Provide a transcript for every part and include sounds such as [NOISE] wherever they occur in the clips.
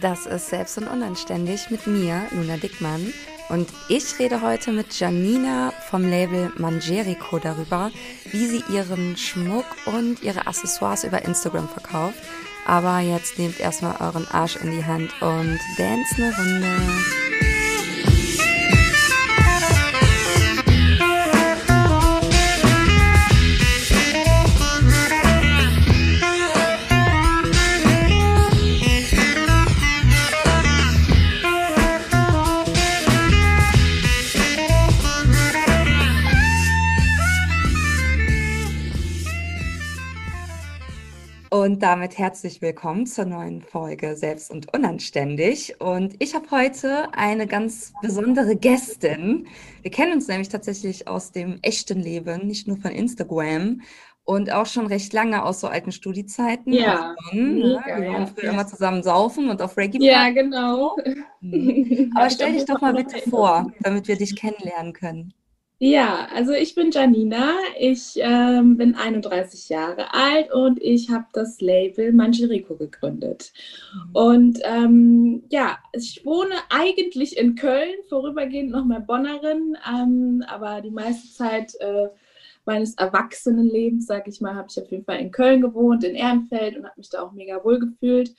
Das ist Selbst und Unanständig mit mir, Luna Dickmann. Und ich rede heute mit Janina vom Label Manjerico darüber, wie sie ihren Schmuck und ihre Accessoires über Instagram verkauft. Aber jetzt nehmt erstmal euren Arsch in die Hand und dance eine Runde. Und damit herzlich willkommen zur neuen Folge Selbst und Unanständig. Und ich habe heute eine ganz besondere Gästin. Wir kennen uns nämlich tatsächlich aus dem echten Leben, nicht nur von Instagram und auch schon recht lange aus so alten Studiezeiten. Ja. Von, ne? Wir waren früher immer zusammen saufen und auf Reggae. Ja, genau. Mhm. [LAUGHS] Aber stell dich doch mal bitte vor, damit wir dich kennenlernen können. Ja, also ich bin Janina, ich ähm, bin 31 Jahre alt und ich habe das Label Manjerico gegründet. Mhm. Und ähm, ja, ich wohne eigentlich in Köln, vorübergehend noch mal Bonnerin, ähm, aber die meiste Zeit äh, meines Erwachsenenlebens, sage ich mal, habe ich auf jeden Fall in Köln gewohnt, in Ehrenfeld und habe mich da auch mega wohl gefühlt.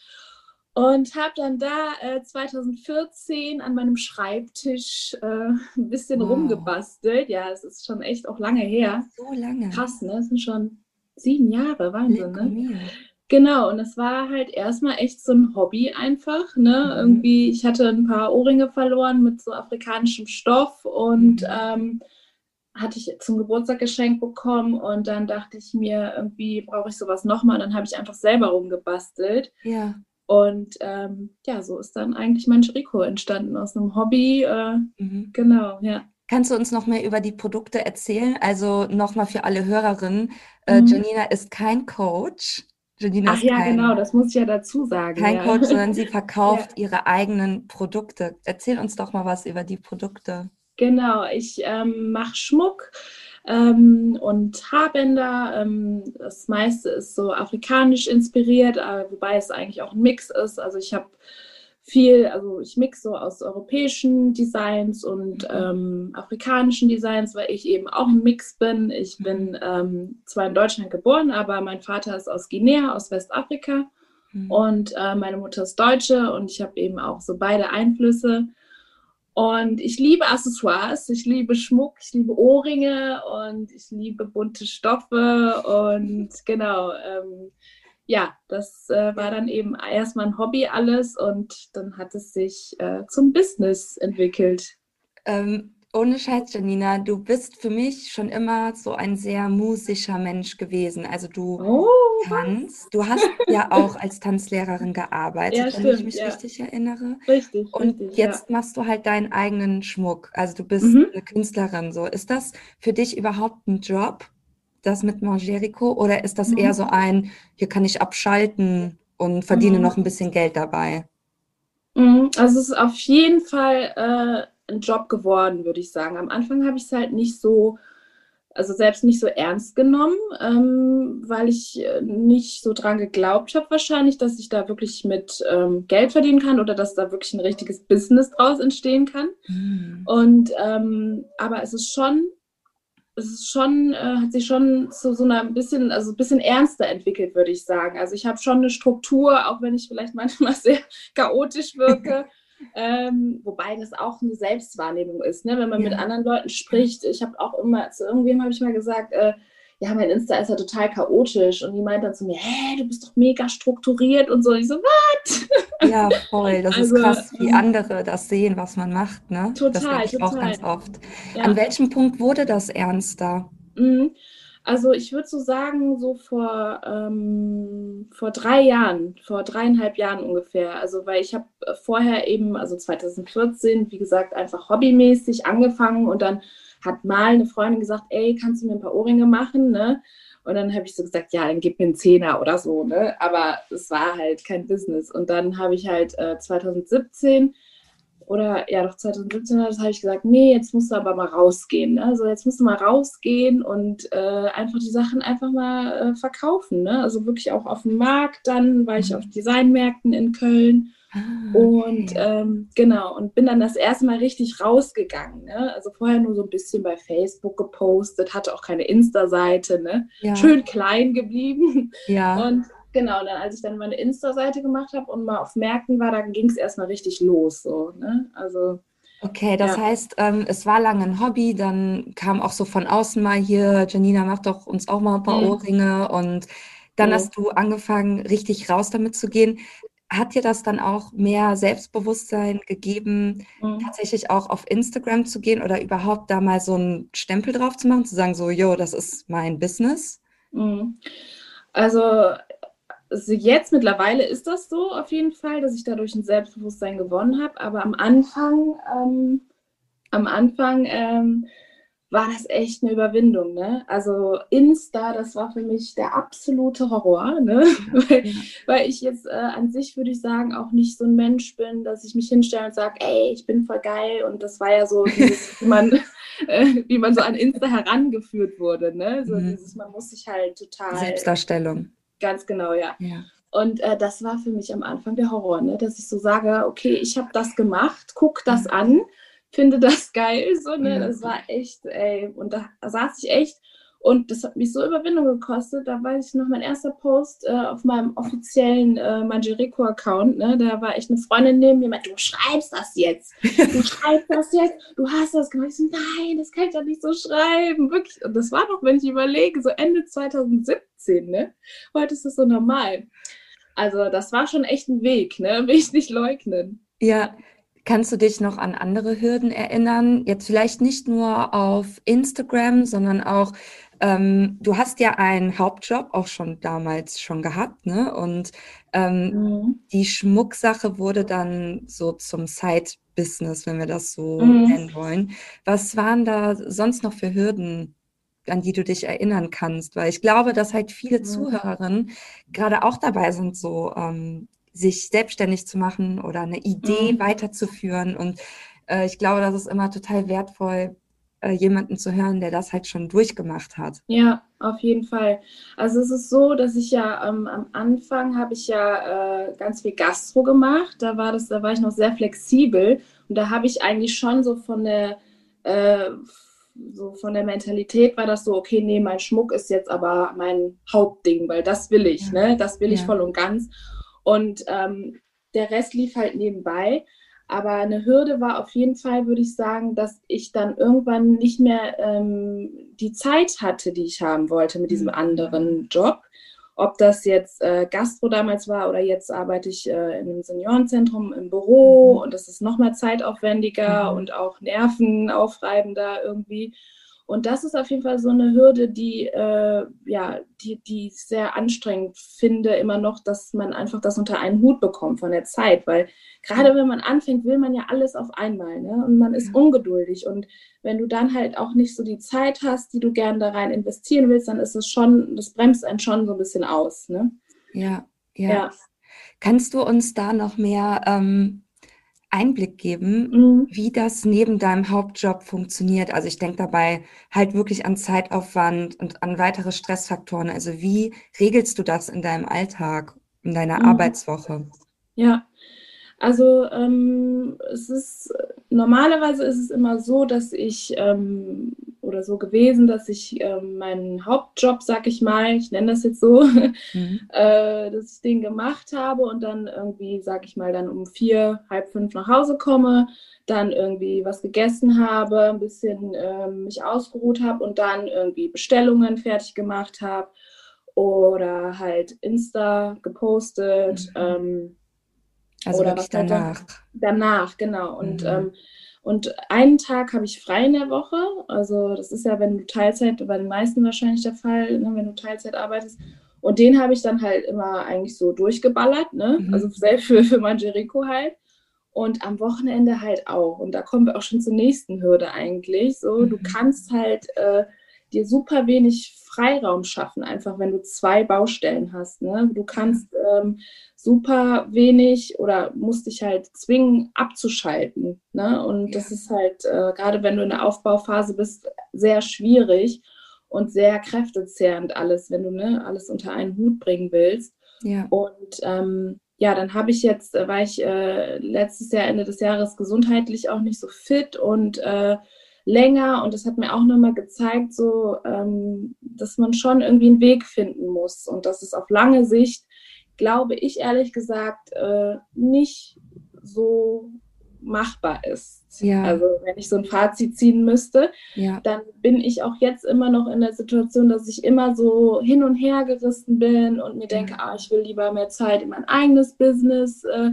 Und habe dann da äh, 2014 an meinem Schreibtisch äh, ein bisschen wow. rumgebastelt. Ja, es ist schon echt auch lange her. So lange. Krass, ne? Es sind schon sieben Jahre, Wahnsinn, ne? Genau, und es war halt erstmal echt so ein Hobby einfach, ne? Mhm. Irgendwie, ich hatte ein paar Ohrringe verloren mit so afrikanischem Stoff und mhm. ähm, hatte ich zum Geburtstag geschenkt bekommen und dann dachte ich mir, irgendwie brauche ich sowas nochmal und dann habe ich einfach selber rumgebastelt. Ja. Und ähm, ja, so ist dann eigentlich mein Rico entstanden aus einem Hobby. Äh, mhm. Genau, ja. Kannst du uns noch mehr über die Produkte erzählen? Also nochmal für alle Hörerinnen, äh, mhm. Janina ist kein Coach. Janina Ach ja, kein, genau, das muss ich ja dazu sagen. Kein ja. Coach, sondern [LAUGHS] sie verkauft ja. ihre eigenen Produkte. Erzähl uns doch mal was über die Produkte. Genau, ich ähm, mache Schmuck ähm, und Haarbänder. Ähm, das meiste ist so afrikanisch inspiriert, äh, wobei es eigentlich auch ein Mix ist. Also ich habe viel, also ich mix so aus europäischen Designs und ähm, afrikanischen Designs, weil ich eben auch ein Mix bin. Ich mhm. bin ähm, zwar in Deutschland geboren, aber mein Vater ist aus Guinea, aus Westafrika. Mhm. Und äh, meine Mutter ist Deutsche und ich habe eben auch so beide Einflüsse. Und ich liebe Accessoires, ich liebe Schmuck, ich liebe Ohrringe und ich liebe bunte Stoffe. Und genau, ähm, ja, das äh, war dann eben erstmal ein Hobby alles und dann hat es sich äh, zum Business entwickelt. Ähm, ohne Scheiß, Janina, du bist für mich schon immer so ein sehr musischer Mensch gewesen. Also du oh, tanzt, du hast ja auch als Tanzlehrerin gearbeitet, ja, wenn stimmt, ich mich ja. richtig erinnere. Richtig. Und richtig, jetzt ja. machst du halt deinen eigenen Schmuck. Also du bist mhm. eine Künstlerin. So, ist das für dich überhaupt ein Job, das mit Mangerico, oder ist das mhm. eher so ein, hier kann ich abschalten und verdiene mhm. noch ein bisschen Geld dabei? Mhm. Also es ist auf jeden Fall äh, ein Job geworden, würde ich sagen. Am Anfang habe ich es halt nicht so, also selbst nicht so ernst genommen, ähm, weil ich äh, nicht so dran geglaubt habe wahrscheinlich, dass ich da wirklich mit ähm, Geld verdienen kann oder dass da wirklich ein richtiges Business draus entstehen kann. Mhm. Und ähm, aber es ist schon es ist schon, äh, hat sich schon zu so einer bisschen, also ein bisschen ernster entwickelt, würde ich sagen. Also ich habe schon eine Struktur, auch wenn ich vielleicht [LAUGHS] manchmal sehr chaotisch wirke. [LAUGHS] Ähm, wobei das auch eine Selbstwahrnehmung ist, ne? wenn man ja. mit anderen Leuten spricht. Ich habe auch immer, zu irgendwem habe ich mal gesagt, äh, ja, mein Insta ist ja total chaotisch. Und die meint dann zu mir, hä, du bist doch mega strukturiert und so. Und ich so, was? Ja, voll. Das also, ist krass, wie ähm, andere das sehen, was man macht. Ne? Total, das ich auch ganz oft. Ja. An welchem Punkt wurde das ernster? Mhm. Also ich würde so sagen, so vor, ähm, vor drei Jahren, vor dreieinhalb Jahren ungefähr. Also weil ich habe vorher eben, also 2014, wie gesagt, einfach hobbymäßig angefangen und dann hat mal eine Freundin gesagt, ey, kannst du mir ein paar Ohrringe machen, ne? Und dann habe ich so gesagt, ja, dann gib mir einen Zehner oder so, ne? Aber es war halt kein Business. Und dann habe ich halt äh, 2017 oder ja doch 2017 das habe ich gesagt, nee, jetzt musst du aber mal rausgehen. Ne? Also jetzt musst du mal rausgehen und äh, einfach die Sachen einfach mal äh, verkaufen. Ne? Also wirklich auch auf dem Markt. Dann war ich mhm. auf Designmärkten in Köln. Ah, okay. Und ähm, genau, und bin dann das erste Mal richtig rausgegangen. Ne? Also vorher nur so ein bisschen bei Facebook gepostet, hatte auch keine Insta-Seite, ne? Ja. Schön klein geblieben. Ja. Und Genau, dann als ich dann meine Insta-Seite gemacht habe und mal auf Märkten war, dann ging es erstmal richtig los. So, ne? Also Okay, das ja. heißt, ähm, es war lange ein Hobby, dann kam auch so von außen mal hier, Janina macht doch uns auch mal ein paar mhm. Ohrringe und dann mhm. hast du angefangen, richtig raus damit zu gehen. Hat dir das dann auch mehr Selbstbewusstsein gegeben, mhm. tatsächlich auch auf Instagram zu gehen oder überhaupt da mal so einen Stempel drauf zu machen, zu sagen, so, yo, das ist mein Business? Mhm. Also also jetzt mittlerweile ist das so auf jeden Fall, dass ich dadurch ein Selbstbewusstsein gewonnen habe. Aber am Anfang, ähm, am Anfang ähm, war das echt eine Überwindung. Ne? Also Insta, das war für mich der absolute Horror, ne? [LAUGHS] weil, weil, ich jetzt äh, an sich würde ich sagen auch nicht so ein Mensch bin, dass ich mich hinstelle und sage, ey, ich bin voll geil. Und das war ja so, [LAUGHS] dieses, wie, man, äh, wie man so an Insta herangeführt wurde. Ne? So mhm. dieses, man muss sich halt total Selbstdarstellung Ganz genau, ja. ja. Und äh, das war für mich am Anfang der Horror, ne? dass ich so sage, okay, ich habe das gemacht, guck das an, finde das [LAUGHS] geil, so, ne? Das war echt, ey, und da saß ich echt und das hat mich so Überwindung gekostet. Da weiß ich noch, mein erster Post äh, auf meinem offiziellen äh, Manjerico-Account, ne? da war echt eine Freundin neben mir, meinte, du schreibst das jetzt. Du [LAUGHS] schreibst das jetzt. Du hast das gemacht. Ich so, nein, das kann ich doch nicht so schreiben. Wirklich. Und das war doch, wenn ich überlege, so Ende 2017. Ne? Heute ist das so normal. Also das war schon echt ein Weg, ne? will ich nicht leugnen. Ja, Kannst du dich noch an andere Hürden erinnern? Jetzt vielleicht nicht nur auf Instagram, sondern auch ähm, du hast ja einen Hauptjob auch schon damals schon gehabt, ne? Und ähm, mhm. die Schmucksache wurde dann so zum Side-Business, wenn wir das so mhm. nennen wollen. Was waren da sonst noch für Hürden, an die du dich erinnern kannst? Weil ich glaube, dass halt viele mhm. Zuhörerinnen gerade auch dabei sind, so ähm, sich selbstständig zu machen oder eine Idee mhm. weiterzuführen. Und äh, ich glaube, das ist immer total wertvoll, äh, jemanden zu hören, der das halt schon durchgemacht hat. Ja, auf jeden Fall. Also es ist so, dass ich ja ähm, am Anfang habe ich ja äh, ganz viel Gastro gemacht. Da war das, da war ich noch sehr flexibel und da habe ich eigentlich schon so von der äh, so von der Mentalität war das so, okay, nee, mein Schmuck ist jetzt aber mein Hauptding, weil das will ich, ja. ne? Das will ich voll und ganz. Und ähm, der Rest lief halt nebenbei. Aber eine Hürde war auf jeden Fall, würde ich sagen, dass ich dann irgendwann nicht mehr ähm, die Zeit hatte, die ich haben wollte mit diesem mhm. anderen Job. Ob das jetzt äh, Gastro damals war oder jetzt arbeite ich äh, in einem Seniorenzentrum im Büro mhm. und das ist nochmal zeitaufwendiger mhm. und auch nervenaufreibender irgendwie. Und das ist auf jeden Fall so eine Hürde, die, äh, ja, die, die ich sehr anstrengend finde, immer noch, dass man einfach das unter einen Hut bekommt von der Zeit. Weil gerade wenn man anfängt, will man ja alles auf einmal. Ne? Und man ist ungeduldig. Und wenn du dann halt auch nicht so die Zeit hast, die du gerne da rein investieren willst, dann ist es schon, das bremst einen schon so ein bisschen aus. Ne? Ja, ja. ja. Kannst du uns da noch mehr ähm, Einblick geben, mhm. wie das neben deinem Hauptjob funktioniert. Also ich denke dabei halt wirklich an Zeitaufwand und an weitere Stressfaktoren. Also wie regelst du das in deinem Alltag, in deiner mhm. Arbeitswoche? Ja, also ähm, es ist normalerweise ist es immer so, dass ich ähm, oder so gewesen, dass ich ähm, meinen Hauptjob, sag ich mal, ich nenne das jetzt so, [LAUGHS] mhm. äh, dass ich den gemacht habe und dann irgendwie, sag ich mal, dann um vier, halb fünf nach Hause komme, dann irgendwie was gegessen habe, ein bisschen ähm, mich ausgeruht habe und dann irgendwie Bestellungen fertig gemacht habe oder halt Insta gepostet. Mhm ähm, also oder was danach. danach, genau. Und, mhm. ähm, und einen Tag habe ich frei in der Woche. Also das ist ja, wenn du Teilzeit, bei den meisten wahrscheinlich der Fall, ne, wenn du Teilzeit arbeitest. Und den habe ich dann halt immer eigentlich so durchgeballert, ne? Mhm. Also selbst für, für Manjerico halt. Und am Wochenende halt auch. Und da kommen wir auch schon zur nächsten Hürde eigentlich. So, mhm. du kannst halt äh, dir super wenig Freiraum schaffen, einfach wenn du zwei Baustellen hast. Ne? Du kannst ähm, super wenig oder musst dich halt zwingen, abzuschalten. Ne? Und ja. das ist halt, äh, gerade wenn du in der Aufbauphase bist, sehr schwierig und sehr kräftezehrend alles, wenn du ne, alles unter einen Hut bringen willst. Ja. Und ähm, ja, dann habe ich jetzt, äh, war ich äh, letztes Jahr, Ende des Jahres gesundheitlich auch nicht so fit und äh, länger und das hat mir auch nochmal gezeigt, so, ähm, dass man schon irgendwie einen Weg finden muss und dass es auf lange Sicht, glaube ich ehrlich gesagt, äh, nicht so machbar ist. Ja. Also wenn ich so ein Fazit ziehen müsste, ja. dann bin ich auch jetzt immer noch in der Situation, dass ich immer so hin und her gerissen bin und mir denke, ah, ich will lieber mehr Zeit in mein eigenes Business äh,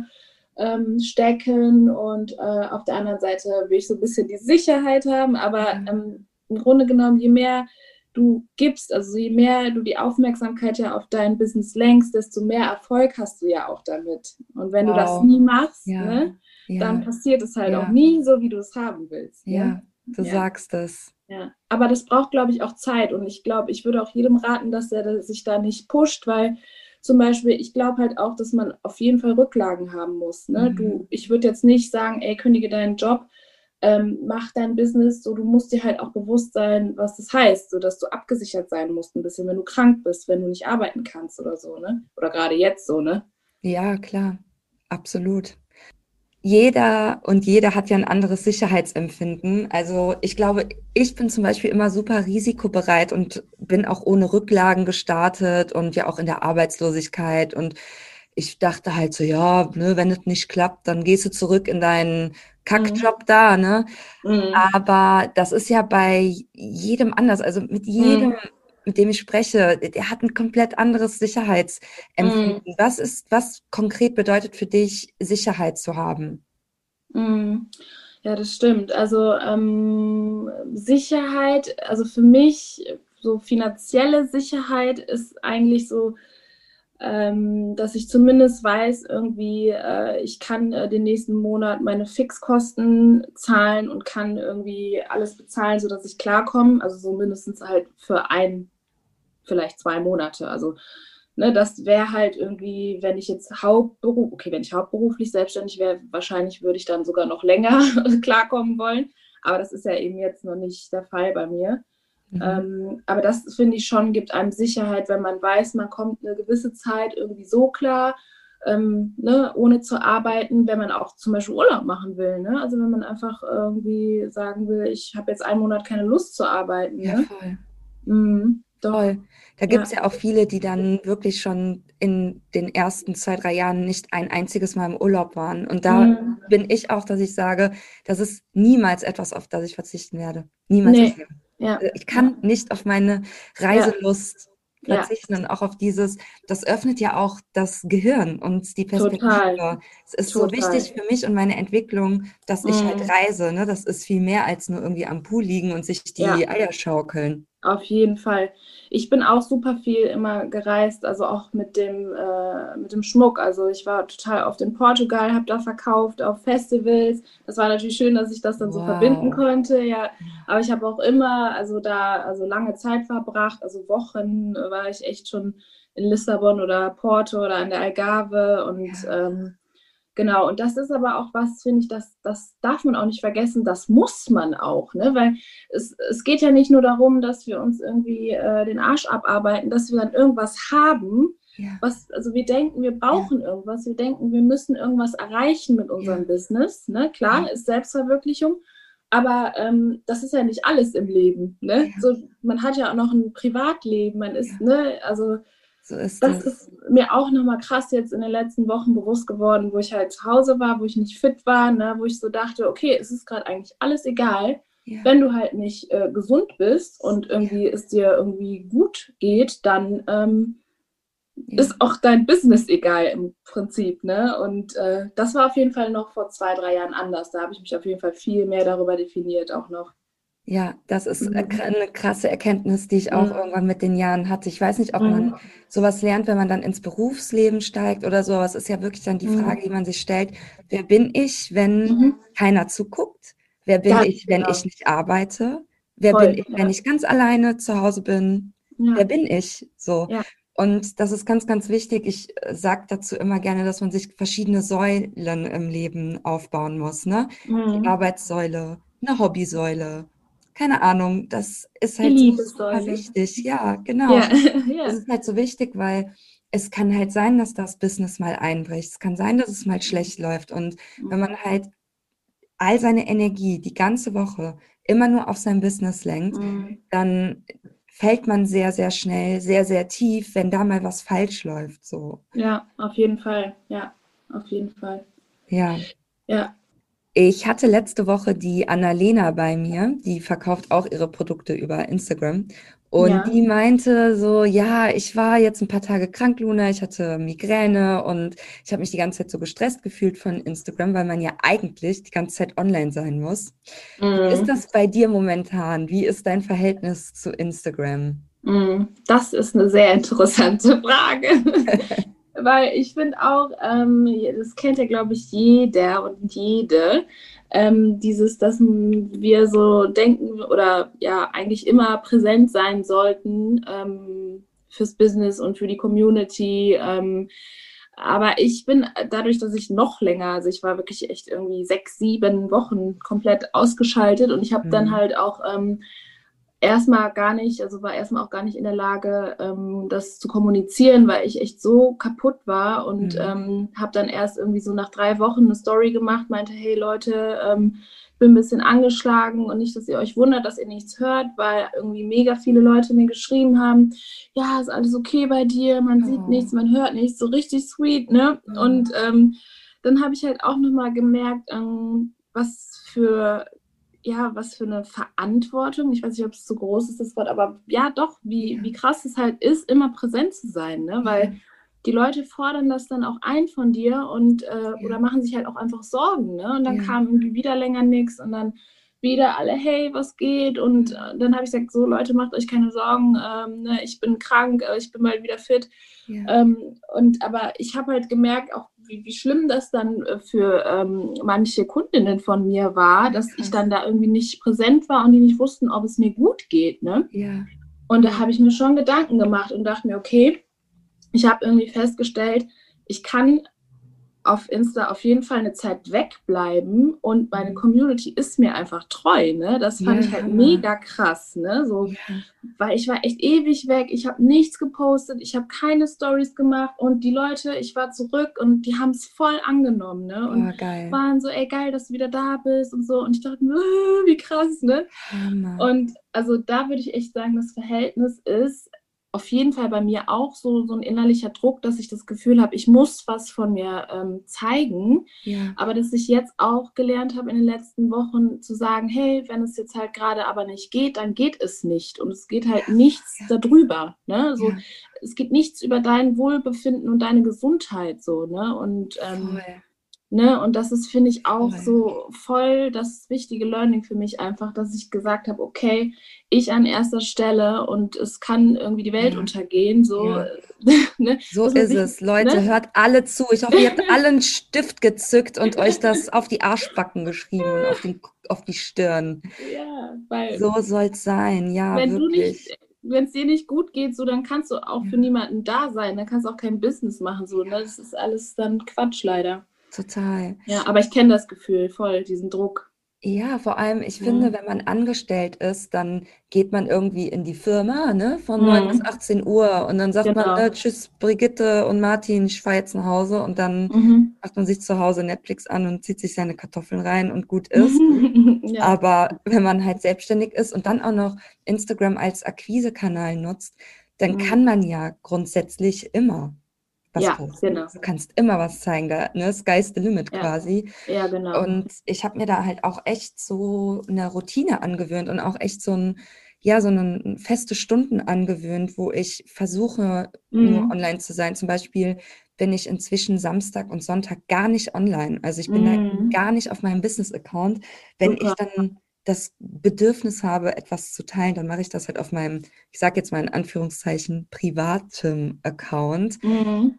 ähm, stecken und äh, auf der anderen Seite will ich so ein bisschen die Sicherheit haben, aber ähm, im Grunde genommen, je mehr du gibst, also je mehr du die Aufmerksamkeit ja auf dein Business lenkst, desto mehr Erfolg hast du ja auch damit. Und wenn wow. du das nie machst, ja. ne, ja. dann passiert es halt ja. auch nie so, wie du es haben willst. Ja, ne? du sagst es. Ja, aber das braucht, glaube ich, auch Zeit. Und ich glaube, ich würde auch jedem raten, dass er sich da nicht pusht, weil zum Beispiel, ich glaube halt auch, dass man auf jeden Fall Rücklagen haben muss. Ne? Mhm. Du, ich würde jetzt nicht sagen, ey, kündige deinen Job, ähm, mach dein Business, so du musst dir halt auch bewusst sein, was das heißt, so dass du abgesichert sein musst, ein bisschen, wenn du krank bist, wenn du nicht arbeiten kannst oder so, ne? Oder gerade jetzt so, ne? Ja, klar, absolut jeder und jeder hat ja ein anderes Sicherheitsempfinden. Also ich glaube, ich bin zum Beispiel immer super risikobereit und bin auch ohne Rücklagen gestartet und ja auch in der Arbeitslosigkeit. Und ich dachte halt so, ja, ne, wenn es nicht klappt, dann gehst du zurück in deinen Kackjob mhm. da, ne? Mhm. Aber das ist ja bei jedem anders. Also mit jedem, mhm. Mit dem ich spreche, der hat ein komplett anderes Sicherheitsempfinden. Mhm. Was ist, was konkret bedeutet für dich, Sicherheit zu haben? Mhm. Ja, das stimmt. Also ähm, Sicherheit, also für mich so finanzielle Sicherheit ist eigentlich so, ähm, dass ich zumindest weiß, irgendwie, äh, ich kann äh, den nächsten Monat meine Fixkosten zahlen und kann irgendwie alles bezahlen, sodass ich klarkomme. Also so mindestens halt für ein, vielleicht zwei Monate. Also Ne, das wäre halt irgendwie, wenn ich jetzt Hauptberuf, okay, wenn ich hauptberuflich selbstständig wäre, wahrscheinlich würde ich dann sogar noch länger [LAUGHS] klarkommen wollen. Aber das ist ja eben jetzt noch nicht der Fall bei mir. Mhm. Ähm, aber das finde ich schon, gibt einem Sicherheit, wenn man weiß, man kommt eine gewisse Zeit irgendwie so klar, ähm, ne, ohne zu arbeiten, wenn man auch zum Beispiel Urlaub machen will. Ne? Also wenn man einfach irgendwie sagen will, ich habe jetzt einen Monat keine Lust zu arbeiten. Ja, ne? voll. Mhm. Toll. Da gibt es ja. ja. auch viele, die dann wirklich schon in den ersten zwei, drei Jahren nicht ein einziges Mal im Urlaub waren. Und da mhm. bin ich auch, dass ich sage, das ist niemals etwas, auf das ich verzichten werde. Niemals. Nee. Ja. Also ich kann ja. nicht auf meine Reiselust verzichten und auch auf dieses, das öffnet ja auch das Gehirn und die Perspektive. Total. Es ist Total. so wichtig für mich und meine Entwicklung, dass ich halt mhm. halt reise. Ne? Das ist viel mehr als nur irgendwie am Pool liegen und sich die Eier schaukeln. Auf jeden Fall. Ich bin auch super viel immer gereist, also auch mit dem, äh, mit dem Schmuck. Also ich war total oft in Portugal, habe da verkauft, auf Festivals. Das war natürlich schön, dass ich das dann wow. so verbinden konnte. Ja, aber ich habe auch immer, also da, also lange Zeit verbracht, also Wochen war ich echt schon in Lissabon oder Porto oder an der Algarve und ja. ähm, Genau, und das ist aber auch was, finde ich, das, das darf man auch nicht vergessen, das muss man auch, ne? weil es, es geht ja nicht nur darum, dass wir uns irgendwie äh, den Arsch abarbeiten, dass wir dann irgendwas haben, ja. was, also wir denken, wir brauchen ja. irgendwas, wir denken, wir müssen irgendwas erreichen mit unserem ja. Business, ne? klar, ist Selbstverwirklichung, aber ähm, das ist ja nicht alles im Leben, ne? So, man hat ja auch noch ein Privatleben, man ist, ne, also so ist das. Das ist mir auch nochmal krass jetzt in den letzten Wochen bewusst geworden, wo ich halt zu Hause war, wo ich nicht fit war, ne, wo ich so dachte, okay, es ist gerade eigentlich alles egal. Ja. Wenn du halt nicht äh, gesund bist und irgendwie ja. es dir irgendwie gut geht, dann ähm, ja. ist auch dein Business egal im Prinzip. Ne? Und äh, das war auf jeden Fall noch vor zwei, drei Jahren anders. Da habe ich mich auf jeden Fall viel mehr darüber definiert, auch noch. Ja, das ist mhm. eine krasse Erkenntnis, die ich auch mhm. irgendwann mit den Jahren hatte. Ich weiß nicht, ob man mhm. sowas lernt, wenn man dann ins Berufsleben steigt oder so. Aber es ist ja wirklich dann die Frage, die man sich stellt. Wer bin ich, wenn keiner zuguckt? Wer bin ja, ich, wenn genau. ich nicht arbeite? Wer Voll, bin ich, wenn ja. ich ganz alleine zu Hause bin? Wer Ja, bin ich? So. Und das ist ganz, ganz wichtig. Ich sage dazu immer gerne, dass man sich verschiedene Säulen im Leben aufbauen muss, ne? Die Mhm. Arbeitssäule, eine Hobbysäule. Keine Ahnung, das ist halt so Liebessäule. wichtig. Ja, genau. Ja, [LAUGHS] Das ja. ist halt so wichtig, weil es kann halt sein, dass das Business mal einbricht. Es kann sein, dass es mal schlecht läuft. Und wenn man halt all seine Energie die ganze Woche immer nur auf sein Business lenkt, Mhm. dann fällt man sehr, sehr schnell, sehr, sehr tief, wenn da mal was falsch läuft. So, Ja, auf jeden Fall. Ja, auf jeden Fall. ja. Ja. Ich hatte letzte Woche die Annalena bei mir, die verkauft auch ihre Produkte über Instagram. Und Ja. die meinte so, ja, ich war jetzt ein paar Tage krank, Luna, ich hatte Migräne und ich habe mich die ganze Zeit so gestresst gefühlt von Instagram, weil man ja eigentlich die ganze Zeit online sein muss. Wie ist Mhm. das bei dir momentan? Wie ist dein Verhältnis zu Instagram? Mhm. Das ist eine sehr interessante Frage. [LAUGHS] Weil ich finde auch, ähm, das kennt ja, glaube ich, jeder und jede, ähm, dieses, dass wir so denken oder ja eigentlich immer präsent sein sollten ähm, fürs Business und für die Community. Ähm, aber ich bin dadurch, dass ich noch länger, also ich war wirklich echt irgendwie sechs, sieben Wochen komplett ausgeschaltet und ich habe dann Mhm. halt auch ähm, erstmal gar nicht, also war erstmal auch gar nicht in der Lage, ähm, das zu kommunizieren, weil ich echt so kaputt war und Mhm. ähm, habe dann erst irgendwie so nach drei Wochen eine Story gemacht, meinte, hey Leute, ähm, bin ein bisschen angeschlagen und nicht, dass ihr euch wundert, dass ihr nichts hört, weil irgendwie mega viele Leute mir geschrieben haben, ja, ist alles okay bei dir, man sieht Oh. nichts, man hört nichts, so richtig sweet, ne? Mhm. Und ähm, dann habe ich halt auch nochmal gemerkt, ähm, was für ja, was für eine Verantwortung, ich weiß nicht, ob es so groß ist, das Wort, aber ja, doch, wie, Ja. wie krass es halt ist, immer präsent zu sein, ne? Weil die Leute fordern das dann auch ein von dir und äh, oder machen sich halt auch einfach Sorgen, ne? Und dann Ja. kam irgendwie wieder länger nichts und dann wieder alle, hey, was geht? Und äh, dann habe ich gesagt, so Leute, macht euch keine Sorgen, ähm, ne? ich bin krank, äh, ich bin mal wieder fit. Ja. Ähm, und aber ich habe halt gemerkt, auch wie, wie schlimm das dann äh, für ähm, manche Kundinnen von mir war, dass ich dann da irgendwie nicht präsent war und die nicht wussten, ob es mir gut geht. Ne? Ja. Und da habe ich mir schon Gedanken gemacht und dachte mir, okay, ich habe irgendwie festgestellt, ich kann auf Insta auf jeden Fall eine Zeit wegbleiben und meine Mhm. Community ist mir einfach treu, ne? Das fand Ja, ich halt mega krass, ne? So, Ja. weil ich war echt ewig weg, ich habe nichts gepostet, ich habe keine Stories gemacht und die Leute, ich war zurück und die haben es voll angenommen, ne? Und Oh, waren so, ey geil, dass du wieder da bist und so und ich dachte [LAUGHS] wie krass, ne? Hammer. Und also da würde ich echt sagen, das Verhältnis ist auf jeden Fall bei mir auch so, so ein innerlicher Druck, dass ich das Gefühl habe, ich muss was von mir ähm, zeigen. Ja. Aber dass ich jetzt auch gelernt habe in den letzten Wochen zu sagen, hey, wenn es jetzt halt gerade aber nicht geht, dann geht es nicht. Und es geht halt nichts ja. darüber. Ne? So, Ja. Es geht nichts über dein Wohlbefinden und deine Gesundheit so, ne? Und ähm, Voll. Ne, und das ist, finde ich, auch Voll. so voll das wichtige Learning für mich einfach, dass ich gesagt habe, okay, ich an erster Stelle und es kann irgendwie die Welt Ja. untergehen, so, Ja. [LAUGHS] ne, So ist sich- es. Leute, ne? hört alle zu. Ich hoffe, ihr habt [LAUGHS] alle einen Stift gezückt und euch das auf die Arschbacken geschrieben auf, den, auf die Stirn. Ja, weil So soll's sein. Ja, wenn du wirklich. nicht, wenn es dir nicht gut geht, so, dann kannst du auch für niemanden da sein, dann kannst du auch kein Business machen, so, ne, das ist alles dann Quatsch leider. Total. Ja, aber ich kenne das Gefühl voll, diesen Druck. Ja, vor allem, ich Ja. finde, wenn man angestellt ist, dann geht man irgendwie in die Firma, ne, von 9 bis Mhm. 18 Uhr und dann sagt man, Genau. ne, tschüss, Brigitte und Martin, ich fahre jetzt nach Hause und dann Mhm. macht man sich zu Hause Netflix an und zieht sich seine Kartoffeln rein und gut [LAUGHS] ist. ja. Aber wenn man halt selbstständig ist und dann auch noch Instagram als Akquisekanal nutzt, dann Mhm. kann man ja grundsätzlich immer was Ja, posten. genau. Du kannst immer was zeigen, da, ne? Sky's the limit Ja. quasi. ja, genau. Und ich habe mir da halt auch echt so eine Routine angewöhnt und auch echt so ein, ja, so eine feste Stunden angewöhnt, wo ich versuche, nur Mhm. online zu sein. Zum Beispiel bin ich inzwischen Samstag und Sonntag gar nicht online. Also ich bin Mhm. da gar nicht auf meinem Business-Account. Wenn ich Super. dann das Bedürfnis habe, etwas zu teilen, dann mache ich das halt auf meinem, ich sage jetzt mal in Anführungszeichen, privatem Account. Mhm.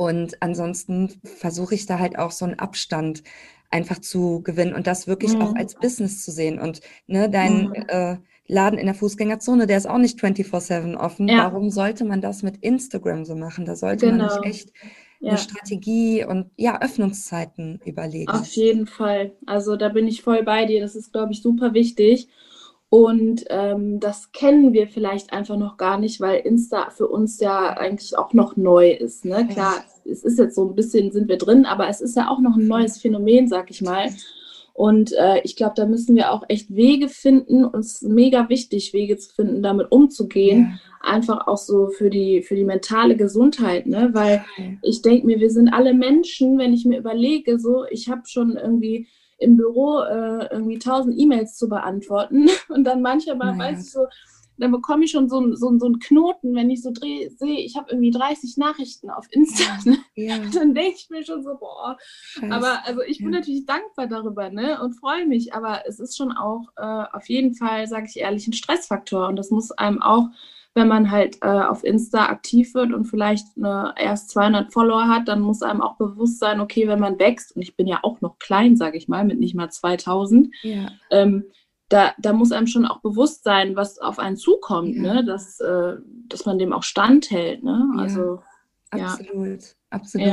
Und ansonsten versuche ich da halt auch so einen Abstand einfach zu gewinnen und das wirklich auch Mhm. als Business zu sehen. Und ne, dein Mhm. äh, Laden in der Fußgängerzone, der ist auch nicht 24-7 offen. Ja. Warum sollte man das mit Instagram so machen? Da sollte genau. man sich echt ja. eine Strategie und ja, Öffnungszeiten überlegen. Auf jeden Fall. Also da bin ich voll bei dir. Das ist, glaube ich, super wichtig. Und ähm, das kennen wir vielleicht einfach noch gar nicht, weil Insta für uns ja eigentlich auch noch neu ist. Ne? Klar, es ist jetzt so ein bisschen, sind wir drin, aber es ist ja auch noch ein neues Phänomen, sag ich mal. Und äh, ich glaube, da müssen wir auch echt Wege finden. Uns mega wichtig, Wege zu finden, damit umzugehen. Ja. Einfach auch so für die, für die mentale Gesundheit, ne? Weil ich denke mir, wir sind alle Menschen, wenn ich mir überlege, so, ich habe schon irgendwie im Büro äh, irgendwie tausend E-Mails zu beantworten. [LAUGHS] Und dann manchmal naja. weiß ich so, dann bekomme ich schon so, so, so einen Knoten, wenn ich so sehe, ich habe irgendwie 30 Nachrichten auf Insta. [LAUGHS] Ne? Ja. Dann denke ich mir schon so, boah. Scheiße. Aber also ich bin ja. natürlich dankbar darüber ne? und freue mich, aber es ist schon auch äh, auf jeden Fall, sage ich ehrlich, ein Stressfaktor. Und das muss einem auch, wenn man halt äh, auf Insta aktiv wird und vielleicht eine, erst 200 Follower hat, dann muss einem auch bewusst sein, okay, wenn man wächst, und ich bin ja auch noch klein, sage ich mal, mit nicht mal 2000, ja. ähm, da, da muss einem schon auch bewusst sein, was auf einen zukommt, ja. ne? dass, äh, dass man dem auch standhält. Ne? Also, ja, absolut, absolut.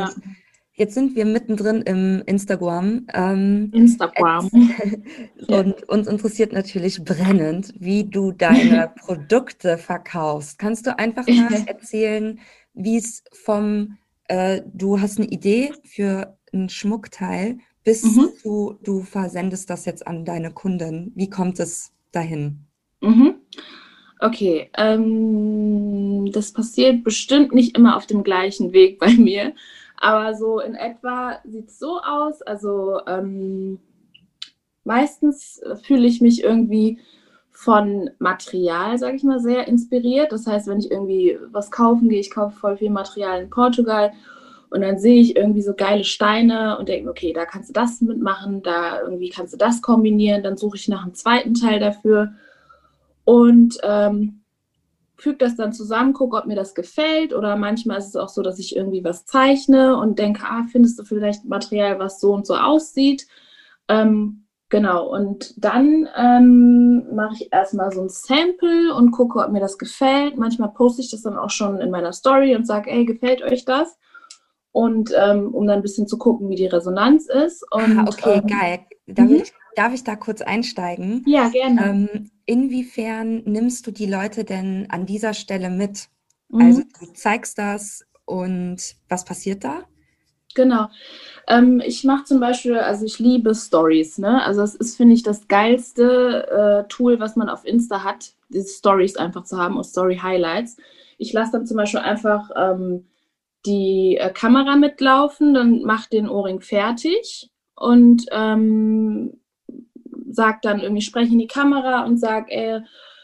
Jetzt sind wir mittendrin im Instagram. Ähm, Instagram. [LAUGHS] und uns interessiert natürlich brennend, wie du deine [LAUGHS] Produkte verkaufst. Kannst du einfach mal erzählen, wie es vom, äh, du hast eine Idee für ein Schmuckteil bis mhm. zu, du versendest das jetzt an deine Kunden. Wie kommt es dahin? Mhm. Okay, ähm, das passiert bestimmt nicht immer auf dem gleichen Weg bei mir, aber so in etwa sieht es so aus. Also ähm, meistens fühle ich mich irgendwie von Material, sage ich mal, sehr inspiriert. Das heißt, wenn ich irgendwie was kaufen gehe, ich kaufe voll viel Material in Portugal und dann sehe ich irgendwie so geile Steine und denke, okay, da kannst du das mitmachen, da irgendwie kannst du das kombinieren. Dann suche ich nach einem zweiten Teil dafür und ähm, füge das dann zusammen, gucke, ob mir das gefällt. Oder manchmal ist es auch so, dass ich irgendwie was zeichne und denke, ah, findest du vielleicht Material, was so und so aussieht. Ähm, genau, und dann ähm, mache ich erstmal so ein Sample und gucke, ob mir das gefällt. Manchmal poste ich das dann auch schon in meiner Story und sage, ey, gefällt euch das? und ähm, um dann ein bisschen zu gucken, wie die Resonanz ist. Und, ah, okay, ähm, geil. Darf, mhm. ich, darf ich da kurz einsteigen? Ja, gerne. Ähm, inwiefern nimmst du die Leute denn an dieser Stelle mit? Mhm. Also du zeigst das und was passiert da? Genau. Ähm, ich mache zum Beispiel, also ich liebe Stories. Ne? Also es ist, finde ich, das geilste äh, Tool, was man auf Insta hat, diese Stories einfach zu haben und Story Highlights. Ich lasse dann zum Beispiel einfach ähm, die äh, Kamera mitlaufen, dann macht den Ohrring fertig und ähm, sagt dann irgendwie, spreche in die Kamera und sag, ey,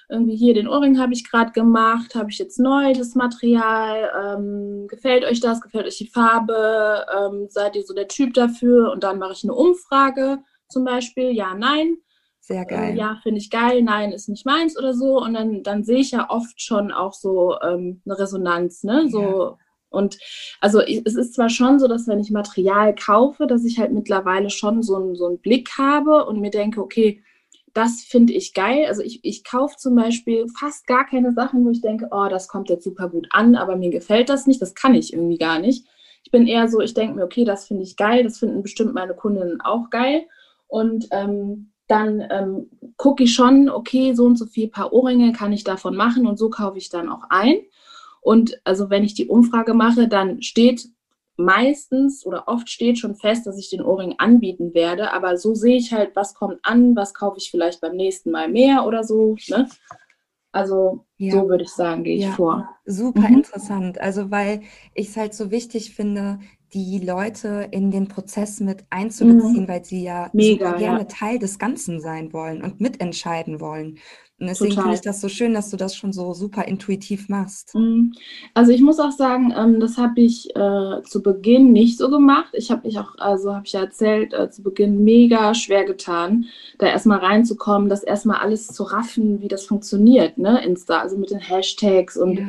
irgendwie hier den Ohrring habe ich gerade gemacht, habe ich jetzt neu das Material, ähm, gefällt euch das, gefällt euch die Farbe, ähm, seid ihr so der Typ dafür und dann mache ich eine Umfrage zum Beispiel, ja, nein. Sehr geil. Äh, ja, finde ich geil, nein, ist nicht meins oder so. Und dann, dann sehe ich ja oft schon auch so ähm, eine Resonanz, ne? So, ja. Und also es ist zwar schon so, dass wenn ich Material kaufe, dass ich halt mittlerweile schon so, ein, so einen Blick habe und mir denke, okay, das finde ich geil. Also ich, ich kaufe zum Beispiel fast gar keine Sachen, wo ich denke, oh, das kommt jetzt super gut an, aber mir gefällt das nicht. Das kann ich irgendwie gar nicht. Ich bin eher so, ich denke mir, okay, das finde ich geil, das finden bestimmt meine Kundinnen auch geil. Und ähm, dann ähm, gucke ich schon, okay, so und so viel paar Ohrringe kann ich davon machen und so kaufe ich dann auch ein. Und also wenn ich die Umfrage mache, dann steht meistens oder oft steht schon fest, dass ich den Ohrring anbieten werde. Aber so sehe ich halt, was kommt an, was kaufe ich vielleicht beim nächsten Mal mehr oder so. Ne? Also ja. so würde ich sagen, gehe ich ja. vor. Super mhm. interessant. Also weil ich es halt so wichtig finde, die Leute in den Prozess mit einzubeziehen, mhm. weil sie ja Mega, gerne ja. Teil des Ganzen sein wollen und mitentscheiden wollen. Und deswegen finde ich das so schön, dass du das schon so super intuitiv machst. Mhm. Also ich muss auch sagen, ähm, das habe ich äh, zu Beginn nicht so gemacht. Ich habe mich auch, also habe ich ja erzählt, äh, zu Beginn mega schwer getan, da erstmal reinzukommen, das erstmal alles zu raffen, wie das funktioniert, ne, Insta, also mit den Hashtags und ja.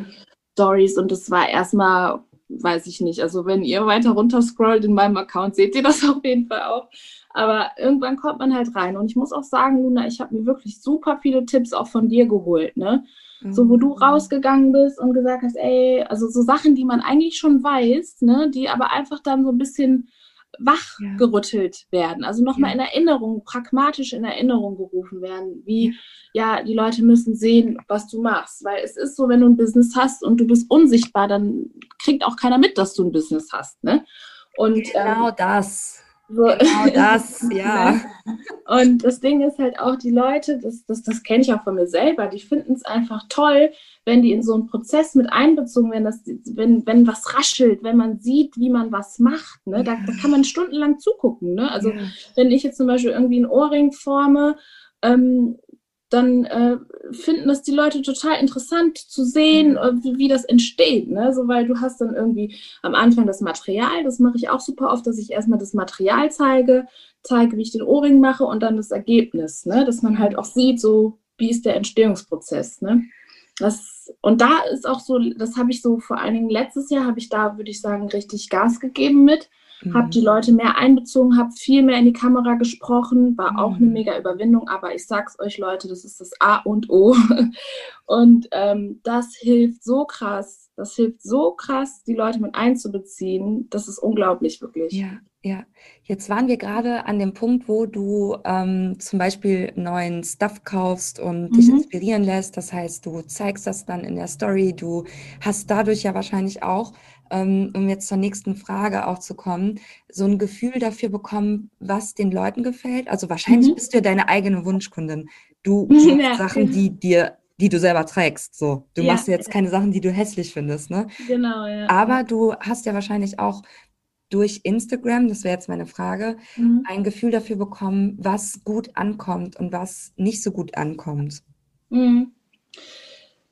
Stories. Und das war erstmal weiß ich nicht. Also wenn ihr weiter runter scrollt in meinem Account, seht ihr das [LAUGHS] auf jeden Fall auch. Aber irgendwann kommt man halt rein. Und ich muss auch sagen, Luna, ich habe mir wirklich super viele Tipps auch von dir geholt, ne? So, wo du mhm. rausgegangen bist und gesagt hast, ey, also so Sachen, die man eigentlich schon weiß, ne, die aber einfach dann so ein bisschen wachgerüttelt ja. werden. Also nochmal ja. in Erinnerung, pragmatisch in Erinnerung gerufen werden, wie, ja. ja, die Leute müssen sehen, was du machst. Weil es ist so, wenn du ein Business hast und du bist unsichtbar, dann kriegt auch keiner mit, dass du ein Business hast. Ne? Und, genau ähm, das. So. Genau das, [LAUGHS] ja. Und das Ding ist halt auch, die Leute, das, das, das kenne ich auch von mir selber, die finden es einfach toll, wenn die in so einen Prozess mit einbezogen werden, dass, wenn, wenn was raschelt, wenn man sieht, wie man was macht. Ne? Da, da kann man stundenlang zugucken. Ne? Also ja. wenn ich jetzt zum Beispiel irgendwie einen Ohrring forme, ähm, dann äh, finden das die Leute total interessant zu sehen, äh, wie, wie, das entsteht. Ne? So, weil du hast dann irgendwie am Anfang das Material, das mache ich auch super oft, dass ich erstmal das Material zeige, zeige, wie ich den Ohrring mache und dann das Ergebnis, ne? dass man halt auch sieht, so wie ist der Entstehungsprozess. Ne? Das, und da ist auch so, das habe ich so vor allen Dingen letztes Jahr, habe ich da, würde ich sagen, richtig Gas gegeben mit mhm. habe die Leute mehr einbezogen, habe viel mehr in die Kamera gesprochen, war mhm. auch eine mega Überwindung, aber ich sag's euch Leute, das ist das A und O. [LAUGHS] Und ähm, das hilft so krass, das hilft so krass, die Leute mit einzubeziehen. Das ist unglaublich, wirklich. Ja, ja. Jetzt waren wir gerade an dem Punkt, wo du ähm, zum Beispiel neuen Stuff kaufst und mhm. dich inspirieren lässt. Das heißt, du zeigst das dann in der Story. Du hast dadurch ja wahrscheinlich auch um jetzt zur nächsten Frage auch zu kommen, so ein Gefühl dafür bekommen, was den Leuten gefällt? Also wahrscheinlich mhm. bist du ja deine eigene Wunschkundin. Du [LAUGHS] ja. Sachen, die dir die du selber trägst. So, du ja. machst jetzt keine Sachen, die du hässlich findest, ne? Genau, ja. Aber du hast ja wahrscheinlich auch durch Instagram, das wäre jetzt meine Frage, mhm. ein Gefühl dafür bekommen, was gut ankommt und was nicht so gut ankommt. Mhm.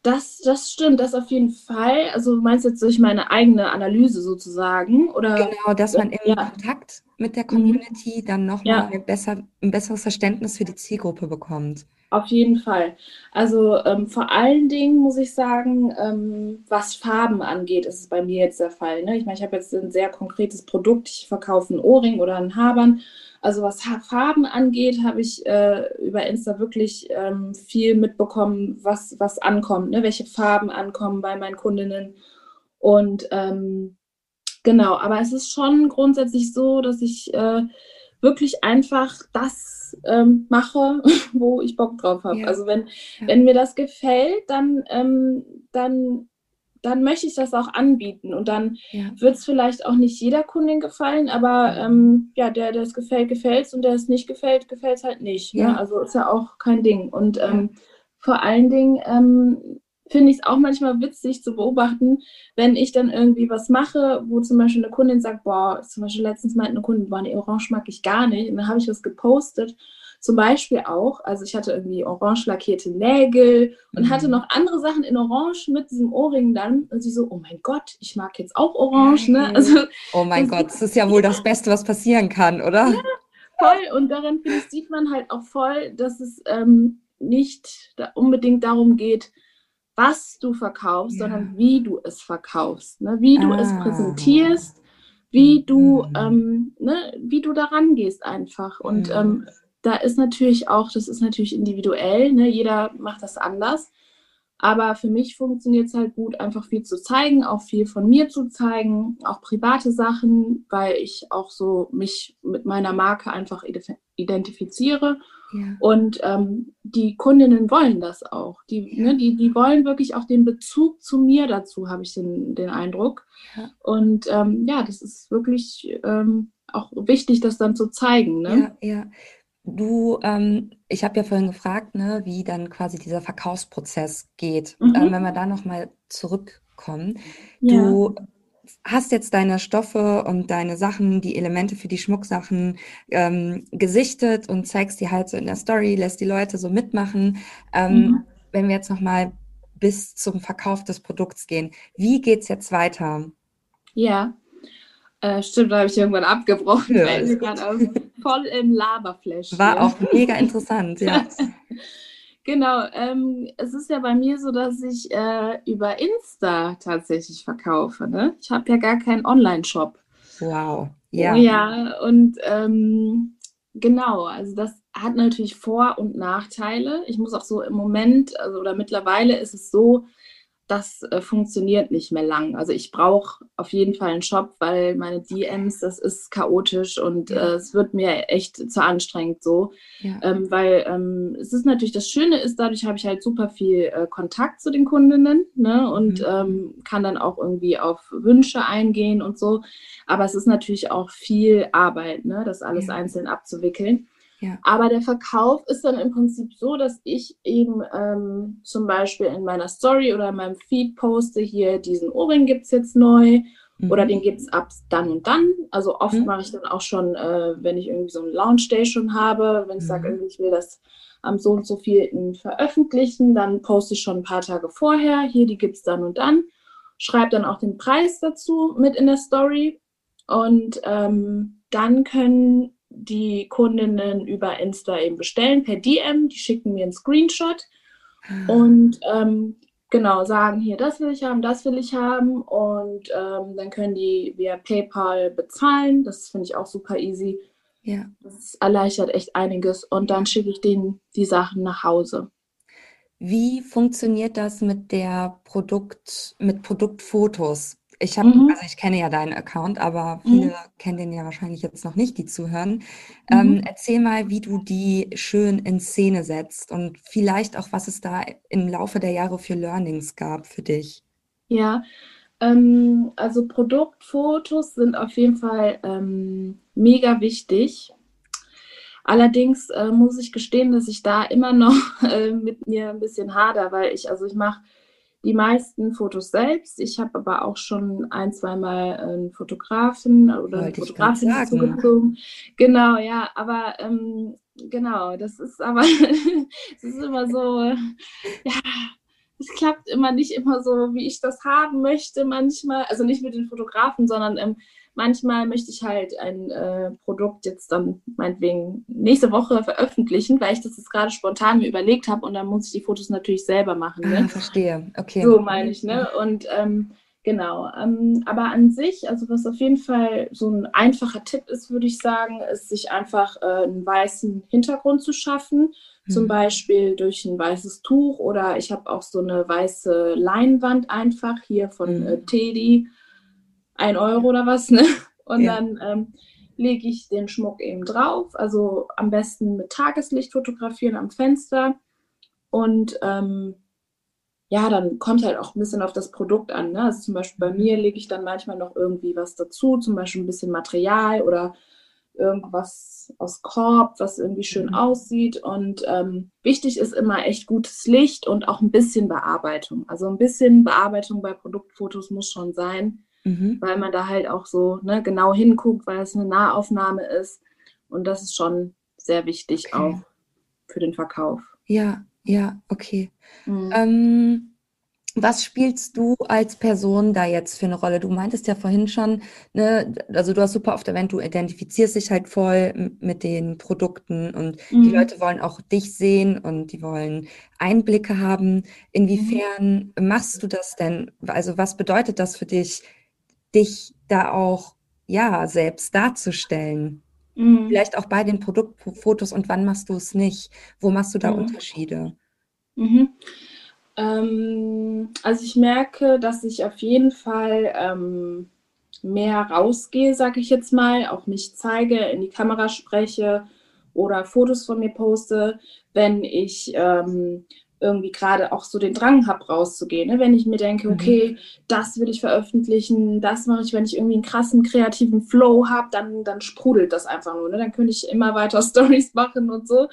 Das, das stimmt, das auf jeden Fall. Also meinst du jetzt durch meine eigene Analyse sozusagen? Oder? Genau, dass man im ja. Kontakt mit der mhm. Community dann nochmal ja. besser, ein besseres Verständnis für die Zielgruppe bekommt. Auf jeden Fall. Also ähm, vor allen Dingen muss ich sagen, ähm, was Farben angeht, ist es bei mir jetzt der Fall. Ne? Ich meine, ich habe jetzt ein sehr konkretes Produkt. Ich verkaufe einen Ohrring oder einen Habern also was Farben angeht, habe ich äh, über Insta wirklich ähm, viel mitbekommen, was, was ankommt, ne? welche Farben ankommen bei meinen Kundinnen. Und ähm, genau, aber es ist schon grundsätzlich so, dass ich äh, wirklich einfach das ähm, mache, [LAUGHS] wo ich Bock drauf habe. Ja. Also wenn, ja. wenn mir das gefällt, dann, ähm, dann dann möchte ich das auch anbieten. Und dann ja. wird es vielleicht auch nicht jeder Kundin gefallen, aber ähm, ja, der, der es gefällt, gefällt es und der es nicht gefällt, gefällt es halt nicht. Ne? Ja. Also ist ja auch kein Ding. Und ähm, vor allen Dingen ähm, finde ich es auch manchmal witzig zu beobachten, wenn ich dann irgendwie was mache, wo zum Beispiel eine Kundin sagt, boah, zum Beispiel letztens meinte eine Kundin, boah, nee, Orange mag ich gar nicht. Und dann habe ich was gepostet zum Beispiel auch, also ich hatte irgendwie orange lackierte Nägel und mhm. hatte noch andere Sachen in Orange mit diesem Ohrring dann. Und sie so, oh mein Gott, ich mag jetzt auch Orange. Ne? Also, oh mein Gott, das ist ja wohl das Beste, was passieren kann, oder? Ja, voll. Und daran finde ich, sieht man halt auch voll, dass es ähm, nicht da unbedingt darum geht, was du verkaufst, ja. sondern wie du es verkaufst, ne? wie du ah. es präsentierst, wie du, mhm. ähm, ne, wie du daran gehst einfach. Und mhm. ähm, da ist natürlich auch, das ist natürlich individuell, ne? jeder macht das anders. Aber für mich funktioniert es halt gut, einfach viel zu zeigen, auch viel von mir zu zeigen, auch private Sachen, weil ich auch so mich mit meiner Marke einfach identifiziere. Ja. Und ähm, die Kundinnen wollen das auch. Die, ja. ne, die, die wollen wirklich auch den Bezug zu mir dazu, habe ich den, den Eindruck. Ja. Und ähm, ja, das ist wirklich ähm, auch wichtig, das dann zu zeigen. Ne? Ja, ja. Du, ähm, ich habe ja vorhin gefragt, ne, wie dann quasi dieser Verkaufsprozess geht. Mhm. Ähm, wenn wir da nochmal zurückkommen. Ja. Du hast jetzt deine Stoffe und deine Sachen, die Elemente für die Schmucksachen ähm, gesichtet und zeigst die halt so in der Story, lässt die Leute so mitmachen. Ähm, mhm. Wenn wir jetzt nochmal bis zum Verkauf des Produkts gehen, wie geht's jetzt weiter? Ja, äh, stimmt, da habe ich irgendwann abgebrochen, ja, weil ich gerade voll im Laberflash. War auch mega interessant, ja. [LAUGHS] Genau, ähm, es ist ja bei mir so, dass ich äh, über Insta tatsächlich verkaufe. Ne? Ich habe ja gar keinen Online-Shop. Wow, ja. Ja, und ähm, genau, also das hat natürlich Vor- und Nachteile. Ich muss auch so im Moment, also oder mittlerweile ist es so, das äh, funktioniert nicht mehr lang. Also ich brauche auf jeden Fall einen Shop, weil meine DMs, das ist chaotisch und ja. äh, es wird mir echt zu anstrengend so. Ja. Ähm, weil ähm, es ist natürlich, das Schöne ist, dadurch habe ich halt super viel äh, Kontakt zu den Kundinnen ne? und mhm. ähm, kann dann auch irgendwie auf Wünsche eingehen und so. Aber es ist natürlich auch viel Arbeit, ne? das alles ja. einzeln abzuwickeln. Ja. Aber der Verkauf ist dann im Prinzip so, dass ich eben ähm, zum Beispiel in meiner Story oder in meinem Feed poste, hier diesen Ohrring gibt es jetzt neu mhm. oder den gibt es ab dann und dann. Also oft mhm. mache ich dann auch schon, äh, wenn ich irgendwie so ein Launch Day schon habe, wenn ich mhm. sage, ich will das am so und so vielen veröffentlichen, dann poste ich schon ein paar Tage vorher, hier, die gibt es dann und dann. Schreibe dann auch den Preis dazu mit in der Story. Und ähm, dann können die Kundinnen über Insta eben bestellen per DM, die schicken mir einen Screenshot und ähm, genau sagen hier, das will ich haben, das will ich haben und ähm, dann können die via PayPal bezahlen. Das finde ich auch super easy. Ja. Das erleichtert echt einiges und dann schicke ich denen die Sachen nach Hause. Wie funktioniert das mit der Produkt, mit Produktfotos? Ich habe, mhm. also ich kenne ja deinen Account, aber viele mhm. kennen den ja wahrscheinlich jetzt noch nicht, die zuhören. Mhm. Ähm, erzähl mal, wie du die schön in Szene setzt und vielleicht auch, was es da im Laufe der Jahre für Learnings gab für dich. Ja, ähm, also Produktfotos sind auf jeden Fall ähm, mega wichtig. Allerdings äh, muss ich gestehen, dass ich da immer noch [LAUGHS] äh, mit mir ein bisschen hader, weil ich, also ich mache die meisten Fotos selbst. Ich habe aber auch schon ein, zweimal einen Fotografen oder eine Fotografin dazugezogen. Genau, ja, aber ähm, genau, das ist aber, [LAUGHS] es ist immer so, ja, es klappt immer nicht immer so, wie ich das haben möchte manchmal. Also nicht mit den Fotografen, sondern ähm, manchmal möchte ich halt ein äh, Produkt jetzt dann meinetwegen nächste Woche veröffentlichen, weil ich das jetzt gerade spontan mir überlegt habe und dann muss ich die Fotos natürlich selber machen. Ne? Ah, verstehe, okay. So meine ich, ne? Und ähm, genau, ähm, aber an sich, also was auf jeden Fall so ein einfacher Tipp ist, würde ich sagen, ist sich einfach äh, einen weißen Hintergrund zu schaffen. Zum mhm. Beispiel durch ein weißes Tuch oder ich habe auch so eine weiße Leinwand einfach hier von mhm. Teddy ein Euro oder was, ne? Und ja. dann ähm, lege ich den Schmuck eben drauf. Also am besten mit Tageslicht fotografieren am Fenster. Und ähm, ja, dann kommt halt auch ein bisschen auf das Produkt an. Ne? Also zum Beispiel bei mir lege ich dann manchmal noch irgendwie was dazu, zum Beispiel ein bisschen Material oder irgendwas aus Korb, was irgendwie schön mhm. aussieht. Und ähm, wichtig ist immer echt gutes Licht und auch ein bisschen Bearbeitung. Also ein bisschen Bearbeitung bei Produktfotos muss schon sein mhm. weil man da halt auch so ne, genau hinguckt, weil es eine Nahaufnahme ist. Und das ist schon sehr wichtig okay. auch für den Verkauf. Ja, ja, okay. Mhm. Ähm, was spielst du als Person da jetzt für eine Rolle? Du meintest ja vorhin schon, ne, also du hast super oft erwähnt, du identifizierst dich halt voll mit den Produkten und mhm. die Leute wollen auch dich sehen und die wollen Einblicke haben. Mhm. Inwiefern mhm. machst du das denn? Also was bedeutet das für dich, dich da auch ja selbst darzustellen. Mhm. Vielleicht auch bei den Produktfotos und wann machst du es nicht? Wo machst du da mhm. Unterschiede? Mhm. Ähm, also ich merke, dass ich auf jeden Fall ähm, mehr rausgehe, sage ich jetzt mal, auch mich zeige, in die Kamera spreche oder Fotos von mir poste, wenn ich ähm, irgendwie gerade auch so den Drang habe, rauszugehen. Ne? Wenn ich mir denke, mhm. okay, das will ich veröffentlichen, das mache ich, wenn ich irgendwie einen krassen kreativen Flow habe, dann, dann sprudelt das einfach nur. Ne? Dann könnte ich immer weiter [LAUGHS] Stories machen und so.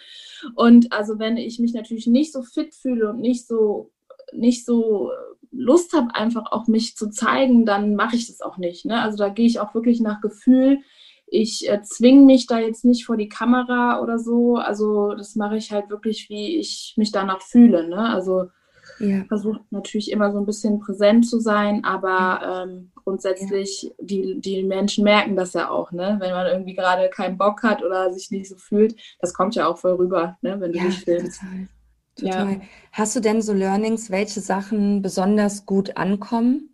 Und also wenn ich mich natürlich nicht so fit fühle und nicht so, nicht so Lust habe, einfach auch mich zu zeigen, dann mache ich das auch nicht. Ne? Also da gehe ich auch wirklich nach Gefühl ich äh, zwinge mich da jetzt nicht vor die Kamera oder so. Also das mache ich halt wirklich, wie ich mich danach fühle. Ne? Also ja. versuche natürlich immer so ein bisschen präsent zu sein, aber ähm, grundsätzlich, ja. die, die Menschen merken das ja auch, ne? Wenn man irgendwie gerade keinen Bock hat oder sich nicht so fühlt, das kommt ja auch voll rüber, ne? wenn du ja, dich filmst. Total. total. Ja. Hast du denn so Learnings, welche Sachen besonders gut ankommen?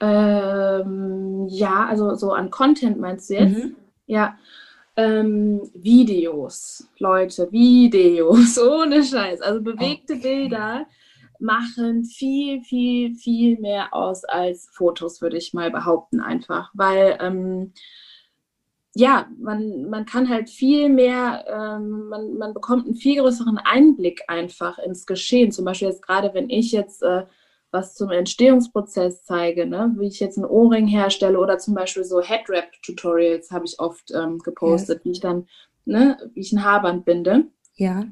Ähm, ja, also so an Content meinst du jetzt? Mhm. Ja. Ähm, Videos, Leute, Videos, [LAUGHS] ohne Scheiß. Also bewegte okay. Bilder machen viel, viel, viel mehr aus als Fotos, würde ich mal behaupten, einfach. Weil ähm, ja, man, man kann halt viel mehr, ähm, man, man bekommt einen viel größeren Einblick einfach ins Geschehen. Zum Beispiel jetzt gerade, wenn ich jetzt äh, was zum Entstehungsprozess zeige, ne? wie ich jetzt einen Ohrring herstelle oder zum Beispiel so Headwrap-Tutorials habe ich oft ähm, gepostet, yes. wie ich dann, ne, wie ich ein Haarband binde. Ja.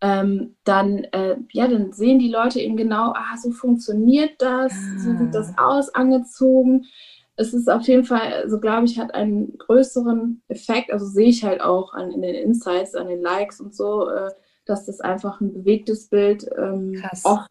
Ähm, dann, äh, ja, dann sehen die Leute eben genau, ah, so funktioniert das, ah. so sieht das ah. aus, angezogen. Es ist auf jeden Fall, also glaube ich, hat einen größeren Effekt, also sehe ich halt auch an, in den Insights, an den Likes und so, äh, dass das einfach ein bewegtes Bild ähm, oft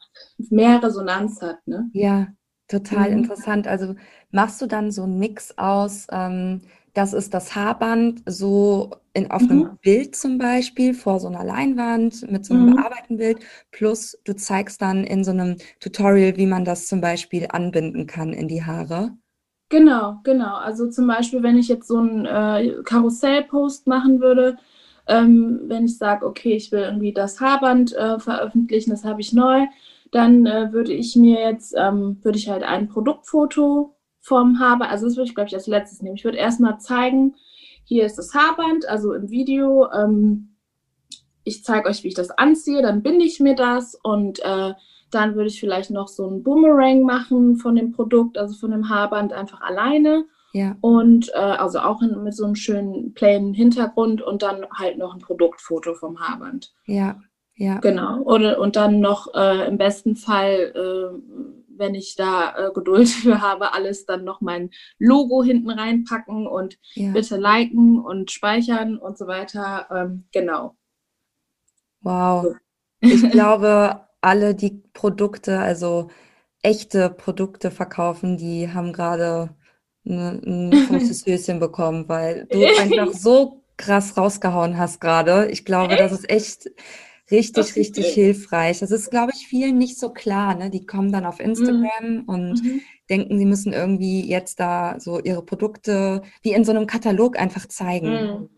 mehr Resonanz hat. Ne? Ja, total mhm. interessant. Also machst du dann so einen Mix aus, ähm, das ist das Haarband, so in, auf mhm. einem Bild zum Beispiel, vor so einer Leinwand mit so einem mhm. bearbeiteten Bild, plus du zeigst dann in so einem Tutorial, wie man das zum Beispiel anbinden kann in die Haare. Genau, genau. Also zum Beispiel, wenn ich jetzt so einen äh, Karussellpost machen würde, ähm, wenn ich sage, okay, ich will irgendwie das Haarband äh, veröffentlichen, das habe ich neu, dann äh, würde ich mir jetzt, ähm, würde ich halt ein Produktfoto vom Haarband, also das würde ich, glaube ich, als letztes nehmen. Ich würde erstmal zeigen, hier ist das Haarband, also im Video. Ähm, ich zeige euch, wie ich das anziehe, dann binde ich mir das und äh, dann würde ich vielleicht noch so einen Boomerang machen von dem Produkt, also von dem Haarband einfach alleine. Ja. Und äh, also auch in, mit so einem schönen plainen Hintergrund und dann halt noch ein Produktfoto vom Haarband. Ja, ja. Genau. Oder, und dann noch äh, im besten Fall, äh, wenn ich da äh, Geduld [LAUGHS] für habe, alles dann noch mein Logo hinten reinpacken und ja. bitte liken und speichern und so weiter. Ähm, genau. Wow. So. Ich [LAUGHS] glaube, alle die Produkte, also echte Produkte verkaufen, die haben gerade Ne, ein [LAUGHS] großes Höschen bekommen, weil du [LAUGHS] einfach so krass rausgehauen hast gerade. Ich glaube, das ist echt richtig, richtig hilfreich. Das ist, glaube ich, vielen nicht so klar. Ne? Die kommen dann auf Instagram mhm. und mhm. denken, sie müssen irgendwie jetzt da so ihre Produkte wie in so einem Katalog einfach zeigen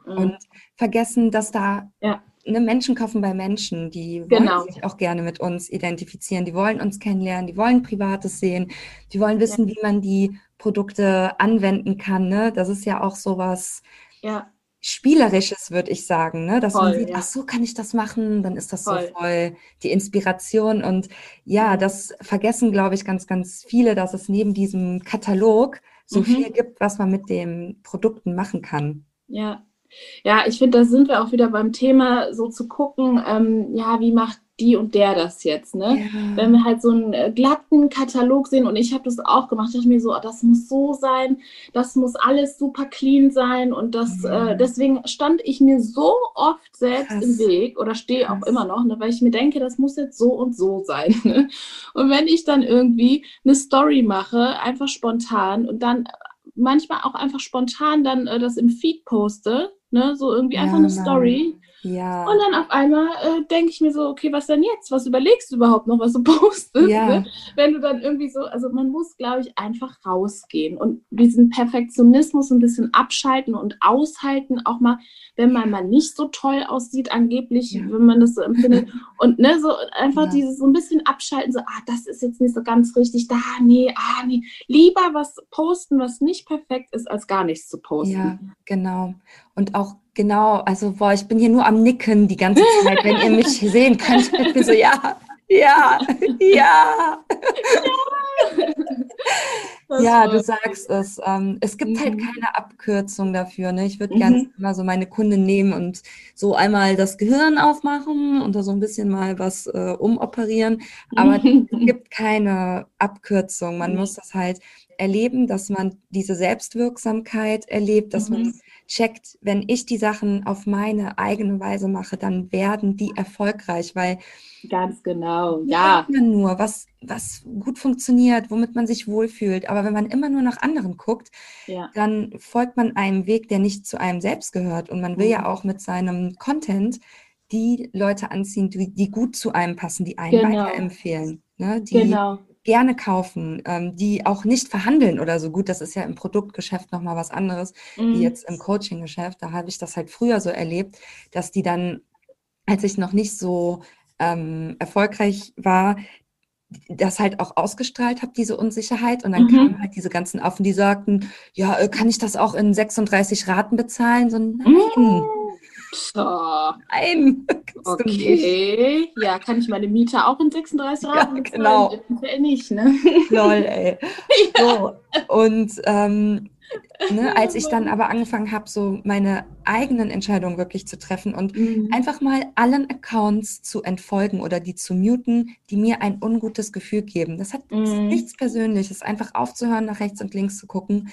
mhm. mhm. und vergessen, dass da ja. ne, Menschen kaufen bei Menschen. Die genau. wollen sich auch gerne mit uns identifizieren. Die wollen uns kennenlernen. Die wollen Privates sehen. Die wollen wissen, ja. wie man die Produkte anwenden kann. Ne? Das ist ja auch so was ja. Spielerisches, würde ich sagen, ne? dass voll, man sieht, ja. ach so kann ich das machen, dann ist das voll. so voll die Inspiration. Und ja, das vergessen, glaube ich, ganz, ganz viele, dass es neben diesem Katalog so mhm. viel gibt, was man mit den Produkten machen kann. Ja, ja, ich finde, da sind wir auch wieder beim Thema, so zu gucken, ähm, ja, wie macht die und der das jetzt, ne? Ja. Wenn wir halt so einen äh, glatten Katalog sehen und ich habe das auch gemacht, dachte ich mir so, oh, das muss so sein, das muss alles super clean sein und das, mhm. äh, deswegen stand ich mir so oft selbst Krass. im Weg oder stehe auch immer noch, ne, weil ich mir denke, das muss jetzt so und so sein. [LAUGHS] Ne? Und wenn ich dann irgendwie eine Story mache, einfach spontan und dann manchmal auch einfach spontan dann äh, das im Feed poste, ne, so irgendwie ja, einfach eine Story ja. Und dann auf einmal äh, denke ich mir so, okay, was denn jetzt? Was überlegst du überhaupt noch, was du [LAUGHS] postest? Ja. Ne? Wenn du dann irgendwie so, also man muss, glaube ich, einfach rausgehen und diesen Perfektionismus ein bisschen abschalten und aushalten, auch mal, wenn man mal nicht so toll aussieht, angeblich, ja. wenn man das so empfindet. [LAUGHS] und ne, so einfach ja. dieses so ein bisschen abschalten, so, ah, das ist jetzt nicht so ganz richtig, da, nee, ah, nee. Lieber was posten, was nicht perfekt ist, als gar nichts zu posten. Ja, genau. Und auch Genau, also boah, ich bin hier nur am Nicken die ganze Zeit, wenn ihr mich sehen könnt. Ich bin so, ja, ja, ja. Ja, ja du sagst es. Ähm, es gibt halt mhm. halt keine Abkürzung dafür. Ne? Ich würde mhm. gerne immer so meine Kunden nehmen und so einmal das Gehirn aufmachen und da so ein bisschen mal was äh, umoperieren. Aber [LAUGHS] es gibt keine Abkürzung. Man muss das halt erleben, dass man diese Selbstwirksamkeit erlebt, dass mhm. man checkt, wenn ich die Sachen auf meine eigene Weise mache, dann werden die erfolgreich, weil ganz genau, ja. Man nur, was, was gut funktioniert, womit man sich wohlfühlt. Aber wenn man immer nur nach anderen guckt, ja. dann folgt man einem Weg, der nicht zu einem selbst gehört. Und man will mhm. ja auch mit seinem Content die Leute anziehen, die, die gut zu einem passen, die einen Genau. weiterempfehlen, ne? die Genau. Gerne kaufen, ähm, die auch nicht verhandeln oder so gut. Das ist ja im Produktgeschäft nochmal was anderes, wie Mhm. jetzt im Coaching-Geschäft. Da habe ich das halt früher so erlebt, dass die dann, als ich noch nicht so ähm, erfolgreich war, das halt auch ausgestrahlt habe, diese Unsicherheit. Und dann Mhm. kamen halt diese ganzen Affen, die sagten, ja, äh, kann ich das auch in 36 Raten bezahlen? So, nein, Mhm. So, nein, [LAUGHS] okay. Ja, kann ich meine Miete auch in 36 Ja, Raten genau. Eventuell nicht, ne? Lol, ey. [LAUGHS] So, und ähm, ne, als ich dann aber angefangen habe, so meine eigenen Entscheidungen wirklich zu treffen und Mhm. einfach mal allen Accounts zu entfolgen oder die zu muten, die mir ein ungutes Gefühl geben. Das hat Mhm. nichts Persönliches, einfach aufzuhören, nach rechts und links zu gucken.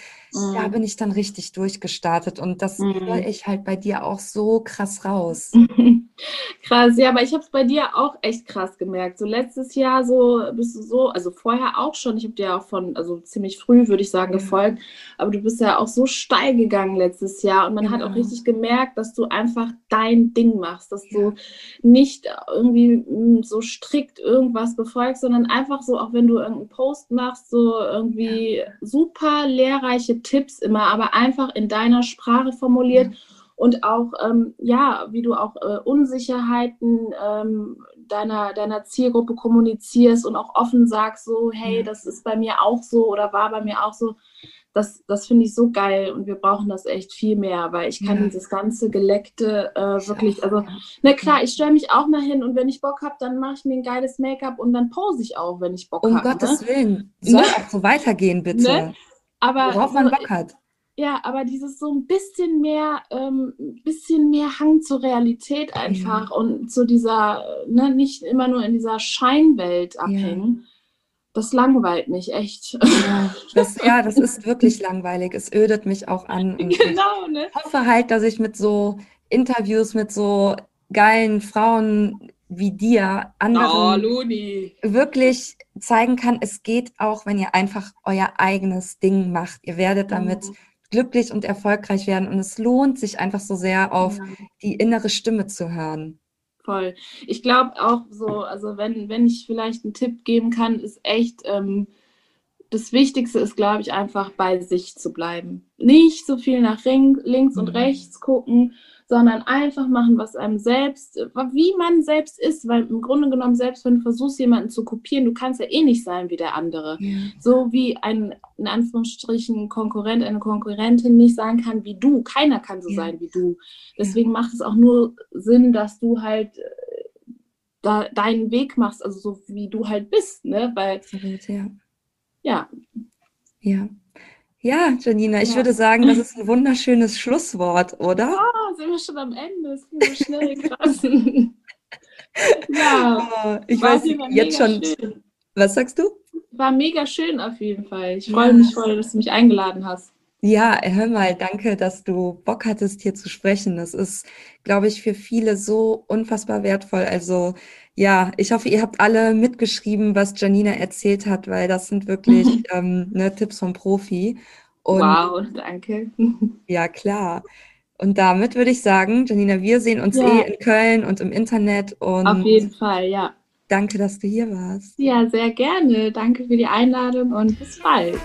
Da Mhm. bin ich dann richtig durchgestartet und das Mhm. höre ich halt bei dir auch so krass raus. [LAUGHS] Krass, ja, aber ich habe es bei dir auch echt krass gemerkt. So letztes Jahr so bist du so, also vorher auch schon. Ich habe dir auch von, also ziemlich früh würde ich sagen, gefolgt. Aber du bist ja auch so steil gegangen letztes Jahr und man hat auch Genau. richtig gemerkt, dass du einfach dein Ding machst, dass Ja. du nicht irgendwie mm, so strikt irgendwas befolgst, sondern einfach so, auch wenn du irgendeinen Post machst, so irgendwie super lehrreiche Tipps immer, aber einfach in deiner Sprache formuliert und auch, ähm, ja, wie du auch äh, Unsicherheiten ähm, deiner, deiner Zielgruppe kommunizierst und auch offen sagst, so, hey, Ja. das ist bei mir auch so oder war bei mir auch so. Das, das finde ich so geil und wir brauchen das echt viel mehr, weil ich kann Ja. dieses ganze Geleckte äh, Ich wirklich, also, ja. na klar, ich stelle mich auch mal hin und wenn ich Bock habe, dann mache ich mir ein geiles Make-up und dann pose ich auch, wenn ich Bock Um habe. Gottes Ne? Willen, soll Ne? auch so weitergehen, bitte. Ne? Aber Worauf man Bock hat. ja, aber dieses so ein bisschen mehr, ähm, bisschen mehr Hang zur Realität einfach und zu dieser, ne, nicht immer nur in dieser Scheinwelt abhängen. Das langweilt mich echt. Ja, das, ja, das ist wirklich langweilig. Es ödet mich auch an. Ich genau, ne? hoffe halt, dass ich mit so Interviews mit so geilen Frauen wie dir Oh, anderen Luni. wirklich zeigen kann, es geht auch, wenn ihr einfach euer eigenes Ding macht. Ihr werdet damit Mhm. glücklich und erfolgreich werden und es lohnt sich einfach so sehr auf Ja. die innere Stimme zu hören. Voll. Ich glaube auch so, also wenn, wenn ich vielleicht einen Tipp geben kann, ist echt, ähm, das Wichtigste ist, glaube ich, einfach bei sich zu bleiben. Nicht so viel nach links und Mhm. rechts gucken, sondern einfach machen, was einem selbst, wie man selbst ist, weil im Grunde genommen, selbst wenn du versuchst, jemanden zu kopieren, du kannst ja eh nicht sein wie der andere. So wie ein, in Anführungsstrichen, Konkurrent, eine Konkurrentin nicht sein kann wie du. Keiner kann so Ja. sein wie du. Deswegen macht es auch nur Sinn, dass du halt äh, da deinen Weg machst, also so wie du halt bist, ne? Weil, Absolut, ja. ja, Ja. Ja, Janina, ich Ja. würde sagen, das ist ein wunderschönes Schlusswort, oder? ah, sind wir schon am Ende. Es ging so schnell, [LAUGHS] krass. [LAUGHS] ja, Oh, ich weiß jetzt schon. schön. Was sagst du? War mega schön auf jeden Fall. Ich Ja. freue mich voll, dass du mich eingeladen hast. Ja, hör mal, danke, dass du Bock hattest, hier zu sprechen. Das ist, glaube ich, für viele so unfassbar wertvoll. Also, ja, ich hoffe, ihr habt alle mitgeschrieben, was Janina erzählt hat, weil das sind wirklich [LAUGHS] ähm, ne, Tipps vom Profi. Und wow, danke. [LAUGHS] ja, klar. Und damit würde ich sagen, Janina, wir sehen uns Ja. eh in Köln und im Internet Auf und jeden Fall, ja. danke, dass du hier warst. Ja, sehr gerne. Danke für die Einladung und bis bald.